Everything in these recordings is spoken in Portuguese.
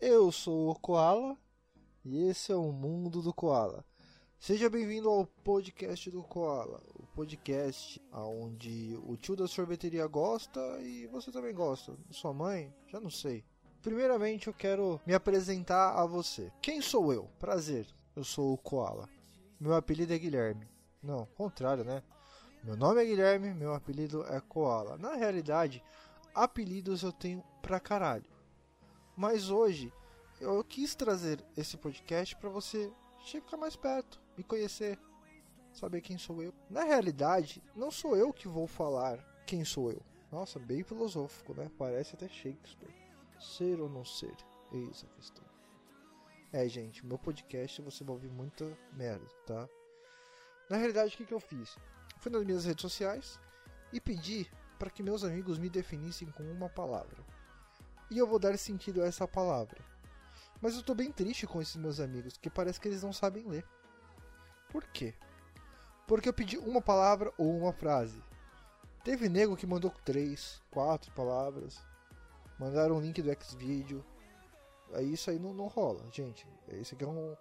Eu sou o Koala e esse é o Mundo do Koala. Seja bem-vindo ao podcast do Koala, o podcast onde o tio da sorveteria gosta e você também gosta. Sua mãe? Já não sei. Primeiramente eu quero me apresentar a você. Quem sou eu? Prazer, eu sou o Koala. Meu apelido é Guilherme. Não, contrário, né? Meu nome é Guilherme, meu apelido é Koala. Na realidade, apelidos eu tenho pra caralho. Mas hoje eu quis trazer esse podcast para você ficar mais perto, me conhecer, saber quem sou eu. Na realidade, não sou eu que vou falar quem sou eu. Nossa, bem filosófico, né? Parece até Shakespeare. Ser ou não ser? Eis a questão. É, gente, meu podcast você vai ouvir muita merda, tá? Na realidade, o que, que eu fiz? Fui nas minhas redes sociais e pedi para que meus amigos me definissem com uma palavra. E eu vou dar sentido a essa palavra. Mas eu tô bem triste com esses meus amigos, que parece que eles não sabem ler. Por quê? Porque eu pedi uma palavra ou uma frase. Teve nego que mandou três, quatro palavras. Mandaram um link do Xvideo. Aí isso aí não, não rola, gente. Esse aqui é um,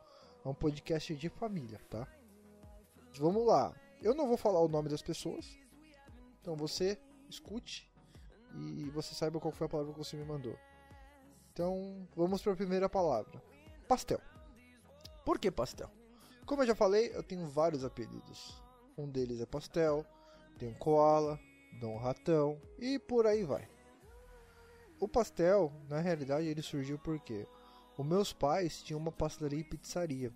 é um podcast de família, tá? Vamos lá. Eu não vou falar o nome das pessoas. Então você escute e você saiba qual foi a palavra que você me mandou. Então, vamos para a primeira palavra: pastel. Por que pastel? Como eu já falei, eu tenho vários apelidos. Um deles é pastel, tem um koala, dom ratão e por aí vai. O pastel, na realidade, ele surgiu porque os meus pais tinham uma pastelaria e pizzaria.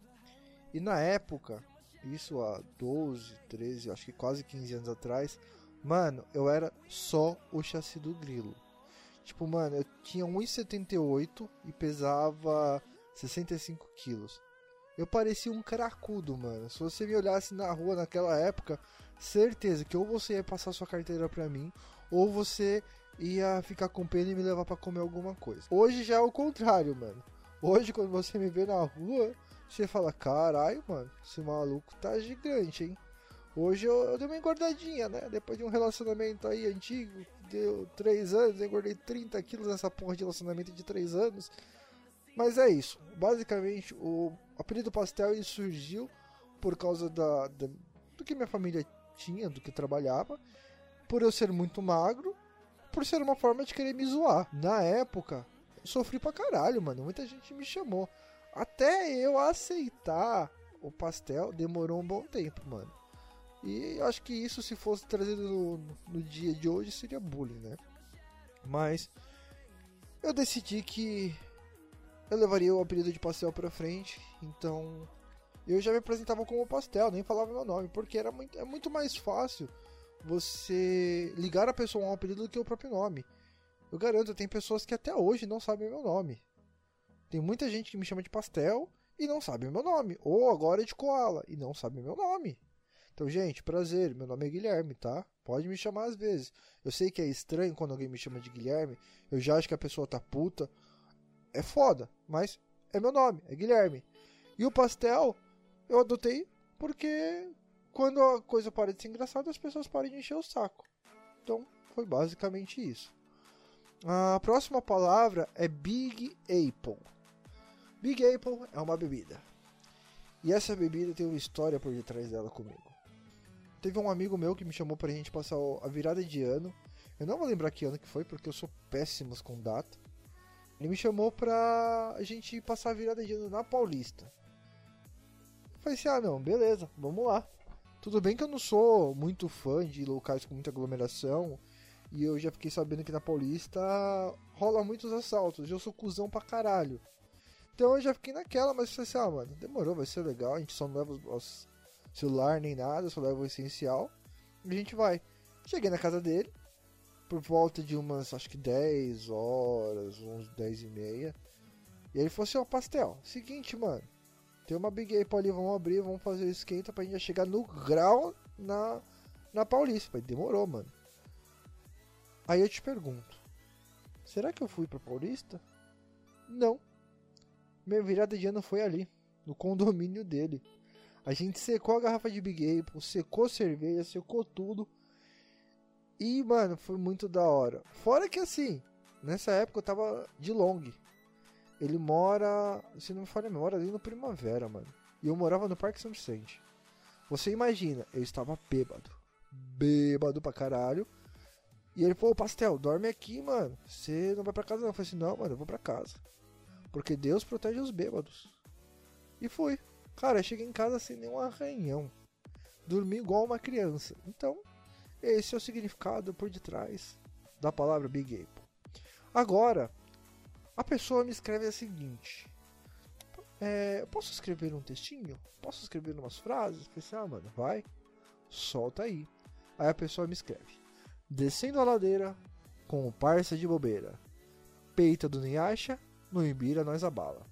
E na época, isso há 12, 13, acho que quase 15 anos atrás, mano, eu era só o chassi do grilo. Tipo, mano, eu tinha 1,78 e pesava 65 quilos. Eu parecia um cracudo, mano. Se você me olhasse na rua naquela época, certeza que ou você ia passar sua carteira pra mim, ou você ia ficar com pena e me levar para comer alguma coisa. Hoje já é o contrário, mano. Hoje, quando você me vê na rua, você fala, caralho, mano, esse maluco tá gigante, hein? Hoje eu, eu dei uma engordadinha, né? Depois de um relacionamento aí antigo, deu 3 anos, eu engordei 30 quilos nessa porra de relacionamento de 3 anos. Mas é isso. Basicamente, o apelido pastel ele surgiu por causa da, da, do que minha família tinha, do que trabalhava, por eu ser muito magro, por ser uma forma de querer me zoar. Na época, sofri pra caralho, mano. Muita gente me chamou. Até eu aceitar o pastel demorou um bom tempo, mano. E acho que isso, se fosse trazido no, no dia de hoje, seria bullying, né? Mas eu decidi que eu levaria o apelido de pastel pra frente, então eu já me apresentava como pastel, nem falava meu nome, porque era muito, é muito mais fácil você ligar a pessoa a um apelido do que o próprio nome. Eu garanto, tem pessoas que até hoje não sabem meu nome. Tem muita gente que me chama de pastel e não sabe meu nome. Ou agora é de koala e não sabe meu nome. Então, gente, prazer. Meu nome é Guilherme, tá? Pode me chamar às vezes. Eu sei que é estranho quando alguém me chama de Guilherme. Eu já acho que a pessoa tá puta. É foda, mas é meu nome, é Guilherme. E o pastel eu adotei porque quando a coisa para de ser engraçada, as pessoas param de encher o saco. Então, foi basicamente isso. A próxima palavra é Big Apple. Big Apple é uma bebida. E essa bebida tem uma história por detrás dela comigo. Teve um amigo meu que me chamou pra gente passar a virada de ano. Eu não vou lembrar que ano que foi, porque eu sou péssimo com data. Ele me chamou pra a gente passar a virada de ano na Paulista. Eu falei assim, ah não, beleza, vamos lá. Tudo bem que eu não sou muito fã de locais com muita aglomeração. E eu já fiquei sabendo que na Paulista rola muitos assaltos. Eu sou cuzão pra caralho. Então eu já fiquei naquela, mas falei assim, ah, mano, demorou, vai ser legal, a gente só não leva os, celular nem nada, só leva o essencial. E a gente vai. Cheguei na casa dele, por volta de umas, acho que 10 horas, uns 10 e meia. E ele falou assim, ó, pastel, seguinte, mano, tem uma Big Apple ali, vamos abrir, vamos fazer o esquenta pra gente chegar no grau na, na Paulista. Demorou, mano. Aí eu te pergunto, será que eu fui pra Paulista? Não. Minha virada de ano foi ali, no condomínio dele. A gente secou a garrafa de Big Apple, secou cerveja, secou tudo. E, mano, foi muito da hora. Fora que assim, nessa época eu tava de long. Ele mora, se não me falha a memória, ali no Primavera, mano. E eu morava no Parque São Vicente. Você imagina, eu estava bêbado. Bêbado pra caralho. E ele falou, Pastel, dorme aqui, mano. Você não vai pra casa não. Eu falei assim, não, mano, eu vou pra casa. Porque Deus protege os bêbados. E fui. Cara, eu cheguei em casa sem nenhum arranhão. Dormi igual uma criança. Então, esse é o significado por detrás da palavra Big Apple. Agora, a pessoa me escreve a seguinte: é, Posso escrever um textinho? Posso escrever umas frases? Pensei, ah, mano, vai, solta aí. Aí a pessoa me escreve: Descendo a ladeira com o parça de bobeira, peita do Niacha, no Ibira nós abala.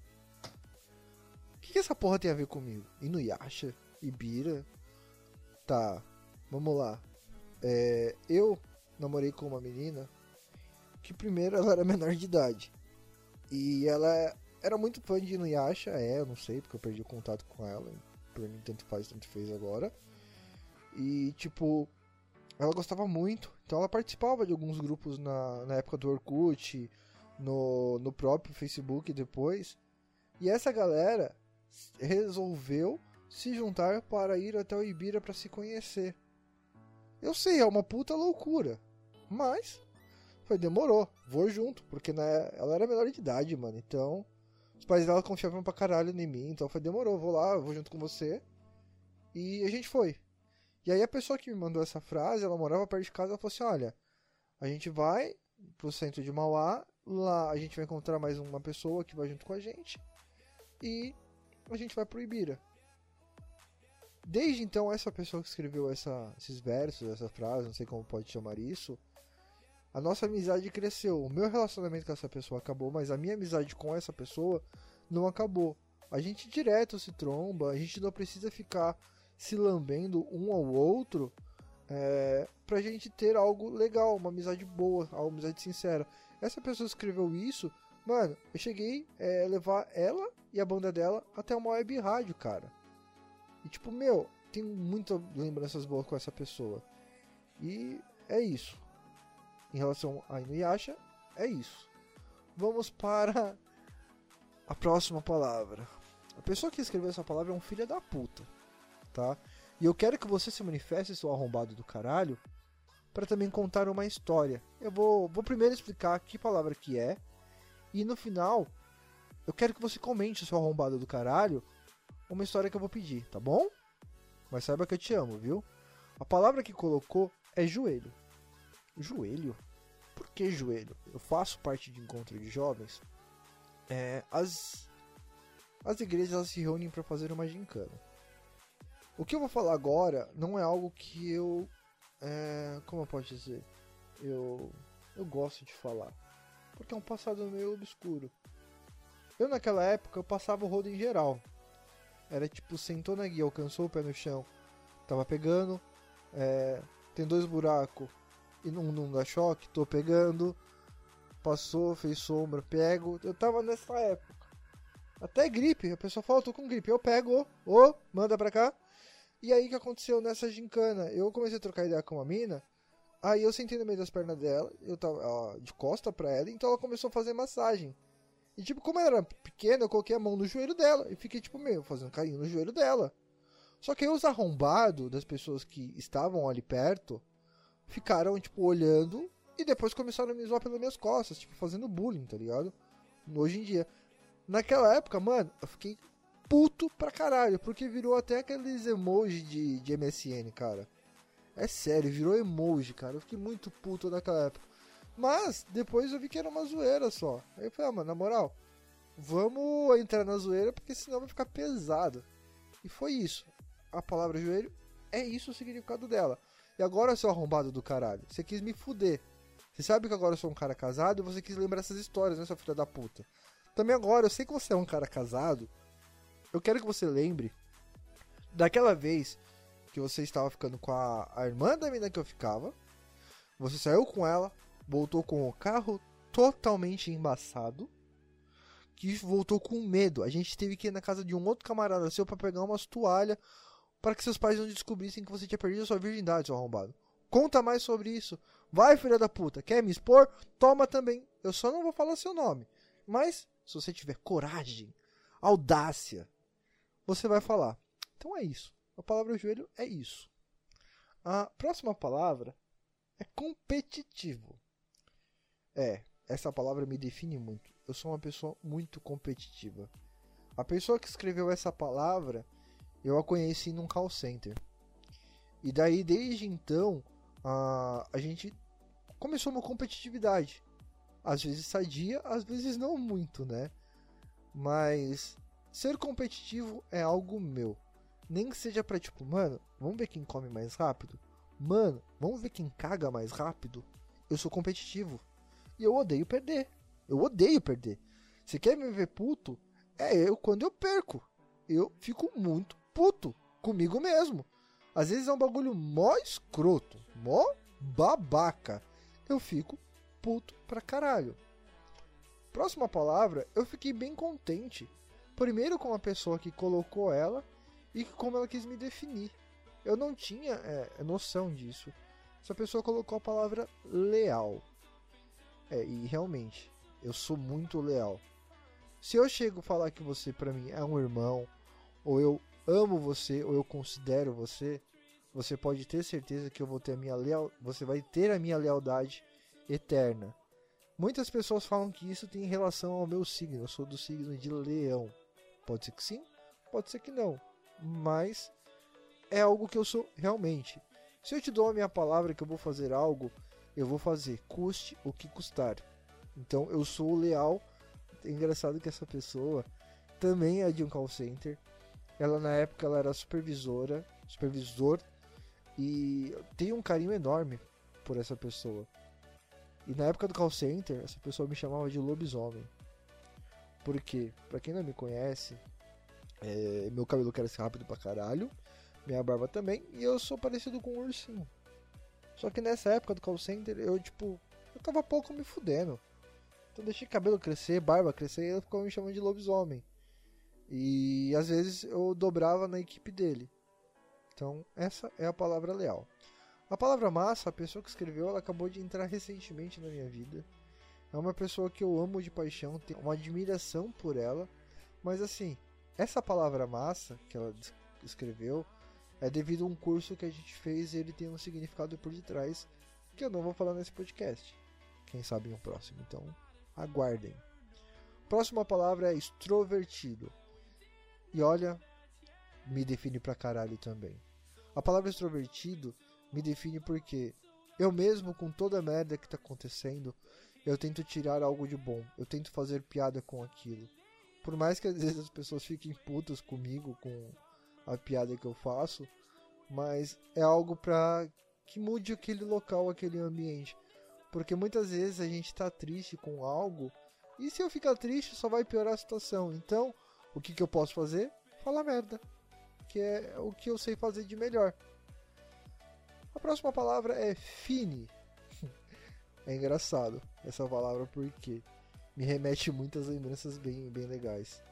Que, que essa porra tem a ver comigo? E no Yasha? Ibira? Tá, vamos lá. É, eu namorei com uma menina que primeiro ela era menor de idade. E ela era muito fã de Inuyasha, é, eu não sei, porque eu perdi o contato com ela. Pra mim, tanto faz, tanto fez agora. E, tipo, ela gostava muito. Então, ela participava de alguns grupos na, na época do Orkut, no, no próprio Facebook depois. E essa galera resolveu se juntar para ir até o Ibira para se conhecer. Eu sei, é uma puta loucura. Mas foi, demorou, vou junto, porque né, ela era menor de idade, mano. Então, os pais dela confiavam pra caralho em mim. Então foi, demorou, vou lá, vou junto com você. E a gente foi. E aí a pessoa que me mandou essa frase, ela morava perto de casa, ela falou assim: olha, a gente vai pro centro de Mauá, lá a gente vai encontrar mais uma pessoa que vai junto com a gente. E a gente vai pro Ibira. Desde então, essa pessoa que escreveu essa, esses versos, essa frase, não sei como pode chamar isso, a nossa amizade cresceu. O meu relacionamento com essa pessoa acabou, mas a minha amizade com essa pessoa não acabou. A gente direto se tromba, a gente não precisa ficar se lambendo um ao outro é, pra gente ter algo legal, uma amizade boa, uma amizade sincera. Essa pessoa escreveu isso, mano, eu cheguei a é, levar ela e a banda dela até uma web rádio, cara. E tipo, meu, tenho muitas lembranças boas com essa pessoa. E é isso em relação a Inuyasha, é isso. Vamos para a próxima palavra. A pessoa que escreveu essa palavra é um filho da puta, tá? E eu quero que você se manifeste, seu arrombado do caralho, para também contar uma história. Eu vou, vou primeiro explicar que palavra que é, e no final, eu quero que você comente, seu arrombado do caralho, uma história que eu vou pedir, tá bom? Mas saiba que eu te amo, viu? A palavra que colocou é joelho. Joelho? Por que joelho? Eu faço parte de encontro de jovens. É, as, as igrejas elas se reúnem para fazer uma gincana. O que eu vou falar agora não é algo que eu. É, como eu posso dizer? Eu, eu gosto de falar. Porque é um passado meio obscuro. Eu naquela época eu passava o rodo em geral. Era tipo, sentou na guia, alcançou o pé no chão, tava pegando, é, tem dois buracos, e não, não dá choque, tô pegando. Passou, fez sombra, pego. Eu tava nessa época. Até gripe, a pessoa fala, tô com gripe. Eu pego, ô, manda pra cá. E aí que aconteceu nessa gincana? Eu comecei a trocar ideia com uma mina. Aí eu sentei no meio das pernas dela, eu tava ó, de costa pra ela, então ela começou a fazer massagem. E tipo, como ela era pequena, eu coloquei a mão no joelho dela e fiquei tipo, meio, fazendo carinho no joelho dela. Só que aí os arrombados das pessoas que estavam ali perto ficaram, tipo, olhando e depois começaram a me zoar pelas minhas costas, tipo, fazendo bullying, tá ligado? Hoje em dia. Naquela época, mano, eu fiquei puto pra caralho, porque virou até aqueles emojis de, de MSN, cara. É sério, virou emoji, cara. Eu fiquei muito puto naquela época. Mas, depois eu vi que era uma zoeira só. Aí eu falei, ah, mano, na moral, vamos entrar na zoeira, porque senão vai ficar pesado. E foi isso. A palavra joelho é isso o significado dela. E agora, seu arrombado do caralho, você quis me fuder. Você sabe que agora eu sou um cara casado e você quis lembrar essas histórias, né, sua filha da puta? Também agora, eu sei que você é um cara casado. Eu quero que você lembre daquela vez que você estava ficando com a, a irmã da menina que eu ficava. Você saiu com ela, voltou com o carro totalmente embaçado. Que voltou com medo. A gente teve que ir na casa de um outro camarada seu para pegar umas toalhas para que seus pais não descobrissem que você tinha perdido a sua virgindade, seu arrombado. Conta mais sobre isso. Vai, filha da puta. Quer me expor? Toma também Eu só não vou falar seu nome. Mas, se você tiver coragem, audácia, você vai falar. Então é isso. A palavra joelho é isso. A próxima palavra é competitivo. É, essa palavra me define muito. Eu sou uma pessoa muito competitiva. A pessoa que escreveu essa palavra, eu a conheci num call center. E daí, desde então, a, a gente começou uma competitividade. Às vezes sadia, às vezes não muito, né? Mas ser competitivo é algo meu. Nem que seja pra tipo, mano, vamos ver quem come mais rápido? Mano, vamos ver quem caga mais rápido? Eu sou competitivo. E eu odeio perder. Eu odeio perder. Você quer me ver puto? É eu quando eu perco. Eu fico muito puto comigo mesmo. Às vezes é um bagulho mó escroto, mó babaca. Eu fico puto pra caralho. Próxima palavra, eu fiquei bem contente. Primeiro com a pessoa que colocou ela e como ela quis me definir. Eu não tinha é, noção disso. Essa pessoa colocou a palavra leal. É, e realmente, eu sou muito leal. Se eu chego a falar que você para mim é um irmão, ou eu amo você, ou eu considero você, você pode ter certeza que eu vou ter a minha leal, você vai ter a minha lealdade eterna. Muitas pessoas falam que isso tem relação ao meu signo. Eu sou do signo de Leão. Pode ser que sim, pode ser que não. Mas é algo que eu sou realmente. Se eu te dou a minha palavra que eu vou fazer algo, eu vou fazer, custe o que custar. Então eu sou leal. É engraçado que essa pessoa também é de um call center. Ela na época ela era supervisora, supervisor e tenho um carinho enorme por essa pessoa. E na época do call center, essa pessoa me chamava de lobisomem. Porque, pra quem não me conhece, é, meu cabelo cresce rápido pra caralho, minha barba também, e eu sou parecido com um ursinho. Só que nessa época do call center, eu, tipo, eu tava pouco me fudendo. Então deixei cabelo crescer, barba crescer, e ele ficou me chamando de lobisomem. E às vezes eu dobrava na equipe dele. Então, essa é a palavra leal. A palavra massa, a pessoa que escreveu, ela acabou de entrar recentemente na minha vida. É uma pessoa que eu amo de paixão, tenho uma admiração por ela. Mas assim, essa palavra massa que ela escreveu é devido a um curso que a gente fez e ele tem um significado por detrás que eu não vou falar nesse podcast. Quem sabe em um próximo. Então, aguardem. Próxima palavra é extrovertido. E olha, me define pra caralho também. A palavra extrovertido me define porque eu mesmo, com toda a merda que tá acontecendo, eu tento tirar algo de bom. Eu tento fazer piada com aquilo. Por mais que às vezes as pessoas fiquem putas comigo, com a piada que eu faço, mas é algo pra que mude aquele local, aquele ambiente. Porque muitas vezes a gente tá triste com algo, e se eu ficar triste só vai piorar a situação. Então, o que, que eu posso fazer? Falar merda. Que é o que eu sei fazer de melhor. A próxima palavra é fine. é engraçado essa palavra porque me remete muitas lembranças bem, bem legais.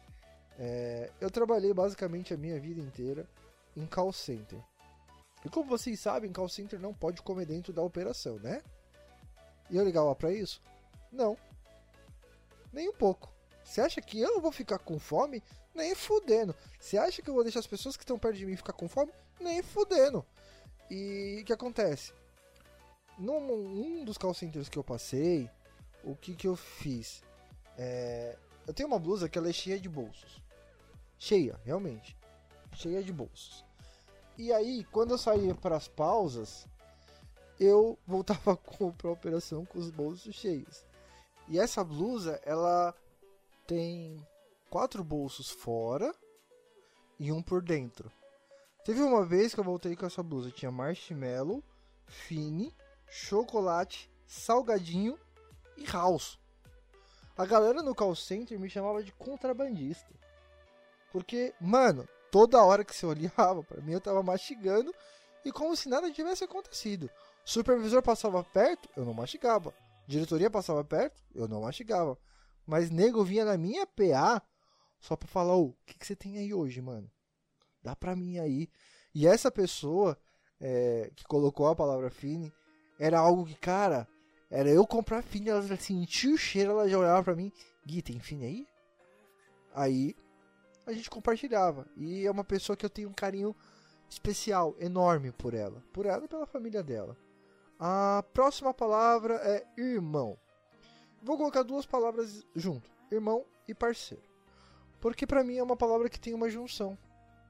É, eu trabalhei basicamente a minha vida inteira em call center. E como vocês sabem, call center não pode comer dentro da operação, né? E eu ligava para isso? Não. Nem um pouco. Você acha que eu vou ficar com fome? Nem fudendo. Você acha que eu vou deixar as pessoas que estão perto de mim ficar com fome? Nem fudendo. E o que acontece? Num um dos call centers que eu passei, o que, que eu fiz? É, eu tenho uma blusa que ela é cheia de bolsos. Cheia, realmente. Cheia de bolsos. E aí, quando eu saía para as pausas, eu voltava para a operação com os bolsos cheios. E essa blusa, ela tem quatro bolsos fora e um por dentro. Teve uma vez que eu voltei com essa blusa, tinha marshmallow, fine, chocolate, salgadinho e house. A galera no call center me chamava de contrabandista. Porque, mano, toda hora que você olhava para mim eu tava mastigando e como se nada tivesse acontecido. Supervisor passava perto, eu não mastigava. Diretoria passava perto, eu não mastigava. Mas nego vinha na minha PA só pra falar: o que, que você tem aí hoje, mano? dá pra mim aí. E essa pessoa é, que colocou a palavra fine era algo que, cara, Era eu comprar fine, ela sentia o cheiro, ela já olhava pra mim, Gui, tem fine aí? Aí a gente compartilhava. E é uma pessoa que eu tenho um carinho especial, enorme por ela. Por ela e pela família dela. A próxima palavra é irmão. Vou colocar duas palavras junto: irmão e parceiro. Porque para mim é uma palavra que tem uma junção.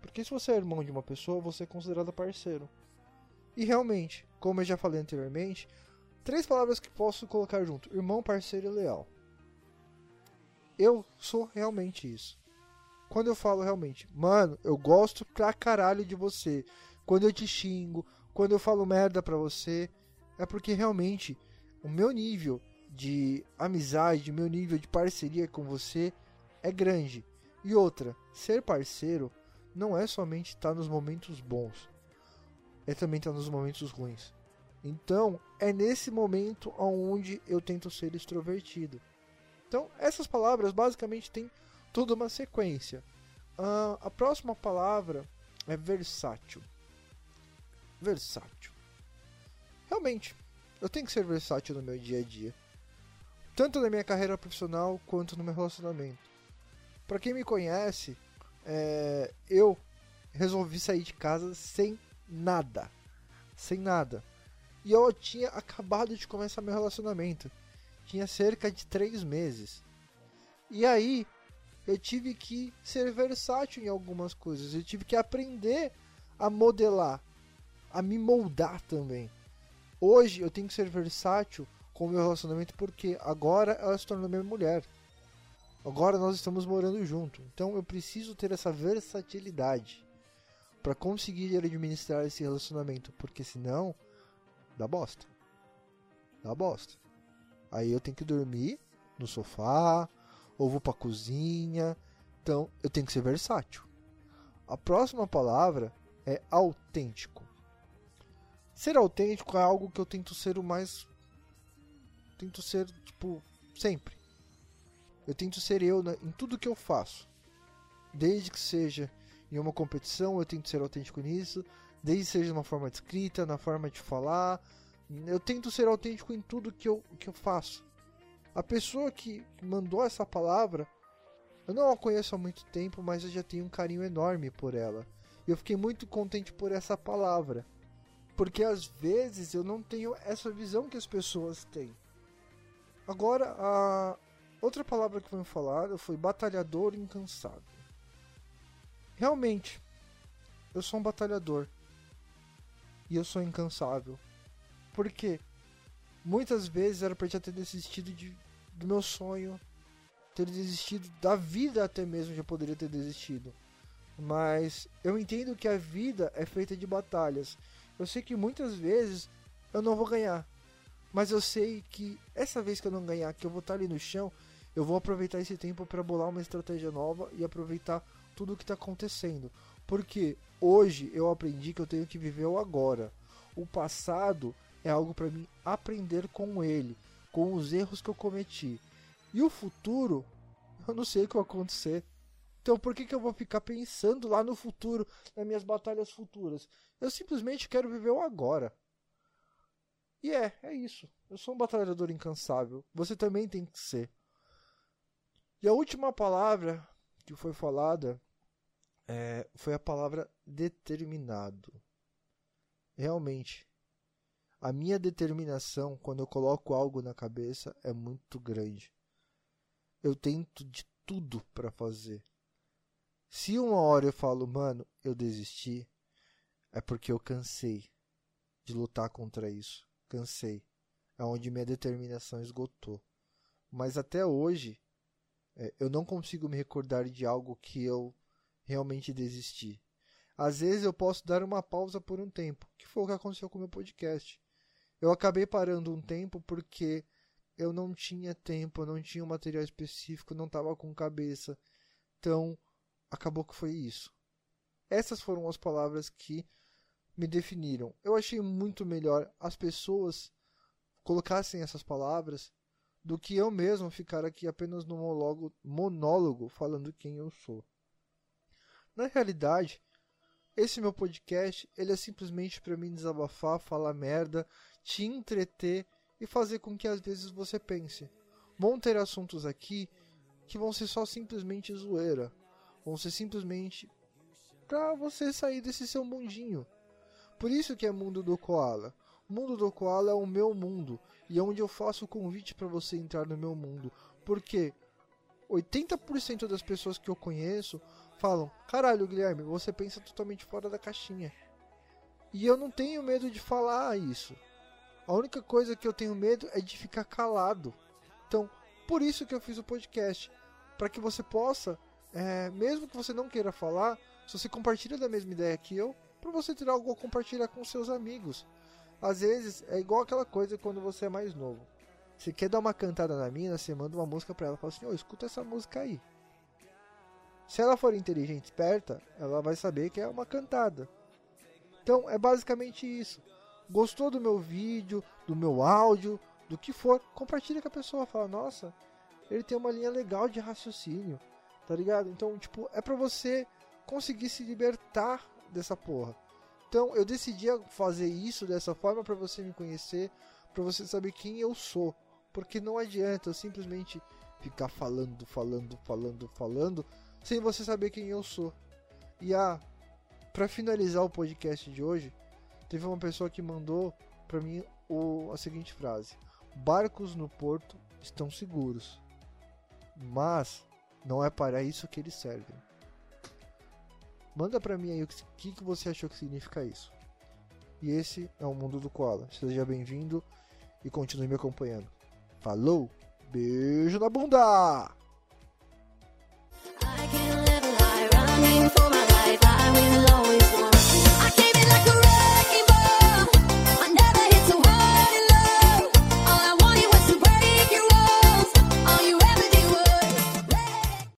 Porque se você é irmão de uma pessoa, você é considerado parceiro. E realmente, como eu já falei anteriormente, três palavras que posso colocar junto: irmão, parceiro e leal. Eu sou realmente isso. Quando eu falo realmente, mano, eu gosto pra caralho de você. Quando eu te xingo, quando eu falo merda pra você, é porque realmente o meu nível de amizade, o meu nível de parceria com você é grande. E outra, ser parceiro não é somente estar nos momentos bons, é também estar nos momentos ruins. Então, é nesse momento onde eu tento ser extrovertido. Então, essas palavras basicamente têm toda uma sequência. Uh, a próxima palavra é versátil. Versátil. Realmente, eu tenho que ser versátil no meu dia a dia. Tanto na minha carreira profissional quanto no meu relacionamento. Para quem me conhece, é, eu resolvi sair de casa sem nada. Sem nada. E eu tinha acabado de começar meu relacionamento. Tinha cerca de três meses. E aí, eu tive que ser versátil em algumas coisas. Eu tive que aprender a modelar, a me moldar também. Hoje eu tenho que ser versátil com o meu relacionamento porque agora ela se tornou minha mulher. Agora nós estamos morando junto. Então eu preciso ter essa versatilidade para conseguir administrar esse relacionamento, porque senão dá bosta. Dá bosta. Aí eu tenho que dormir no sofá, ou vou pra cozinha. Então eu tenho que ser versátil. A próxima palavra é autêntico. Ser autêntico é algo que eu tento ser o mais. Tento ser, tipo, sempre. Eu tento ser eu em tudo que eu faço. Desde que seja em uma competição, eu tento ser autêntico nisso. Desde seja na forma de escrita, na forma de falar. Eu tento ser autêntico em tudo que eu, que eu faço. A pessoa que mandou essa palavra, eu não a conheço há muito tempo, mas eu já tenho um carinho enorme por ela. Eu fiquei muito contente por essa palavra. Porque às vezes eu não tenho essa visão que as pessoas têm. Agora, a outra palavra que foi falada foi batalhador incansável. Realmente, eu sou um batalhador. E eu sou incansável. Por quê? Muitas vezes era para já ter desistido de, do meu sonho, ter desistido da vida até mesmo já poderia ter desistido. Mas eu entendo que a vida é feita de batalhas eu sei que muitas vezes eu não vou ganhar. Mas eu sei que essa vez que eu não ganhar, que eu vou estar ali no chão, eu vou aproveitar esse tempo para bolar uma estratégia nova e aproveitar tudo o que está acontecendo. Porque hoje eu aprendi que eu tenho que viver o agora. O passado é algo para mim aprender com ele, com os erros que eu cometi. E o futuro, eu não sei o que vai acontecer. Então por que, que eu vou ficar pensando lá no futuro, nas minhas batalhas futuras? Eu simplesmente quero viver o agora. E é, é isso. Eu sou um batalhador incansável. Você também tem que ser. E a última palavra que foi falada é, foi a palavra determinado. Realmente, a minha determinação quando eu coloco algo na cabeça é muito grande. Eu tento de tudo para fazer. Se uma hora eu falo, mano, eu desisti, é porque eu cansei de lutar contra isso. Cansei. É onde minha determinação esgotou. Mas até hoje, é, eu não consigo me recordar de algo que eu realmente desisti. Às vezes eu posso dar uma pausa por um tempo, que foi o que aconteceu com o meu podcast. Eu acabei parando um tempo porque eu não tinha tempo, eu não tinha um material específico, não estava com cabeça. Então, acabou que foi isso. Essas foram as palavras que me definiram. Eu achei muito melhor as pessoas colocassem essas palavras do que eu mesmo ficar aqui apenas no monólogo, monólogo falando quem eu sou. Na realidade, esse meu podcast ele é simplesmente para mim desabafar, falar merda, te entreter e fazer com que às vezes você pense. Vão ter assuntos aqui que vão ser só simplesmente zoeira, vão ser simplesmente para você sair desse seu mundinho. Por isso que é mundo do koala. O mundo do koala é o meu mundo e é onde eu faço o convite para você entrar no meu mundo, porque 80% das pessoas que eu conheço falam: "Caralho, Guilherme, você pensa totalmente fora da caixinha". E eu não tenho medo de falar isso. A única coisa que eu tenho medo é de ficar calado. Então, por isso que eu fiz o podcast, para que você possa, é, mesmo que você não queira falar, se você compartilha da mesma ideia que eu, para você ter algo a compartilhar com seus amigos. Às vezes é igual aquela coisa quando você é mais novo. Você quer dar uma cantada na mina, você manda uma música para ela, fala assim: "Ô, oh, escuta essa música aí". Se ela for inteligente, esperta, ela vai saber que é uma cantada. Então é basicamente isso. Gostou do meu vídeo, do meu áudio, do que for, compartilha com a pessoa, fala: "Nossa, ele tem uma linha legal de raciocínio". Tá ligado? Então, tipo, é para você conseguir se libertar dessa porra. Então, eu decidi fazer isso dessa forma para você me conhecer, para você saber quem eu sou. Porque não adianta eu simplesmente ficar falando, falando, falando, falando, sem você saber quem eu sou. E a ah, para finalizar o podcast de hoje, teve uma pessoa que mandou para mim o, a seguinte frase: Barcos no porto estão seguros, mas não é para isso que eles servem. Manda para mim aí o que, que você achou que significa isso. E esse é o Mundo do Koala. Seja bem-vindo e continue me acompanhando. Falou, beijo na bunda! for my life. I will.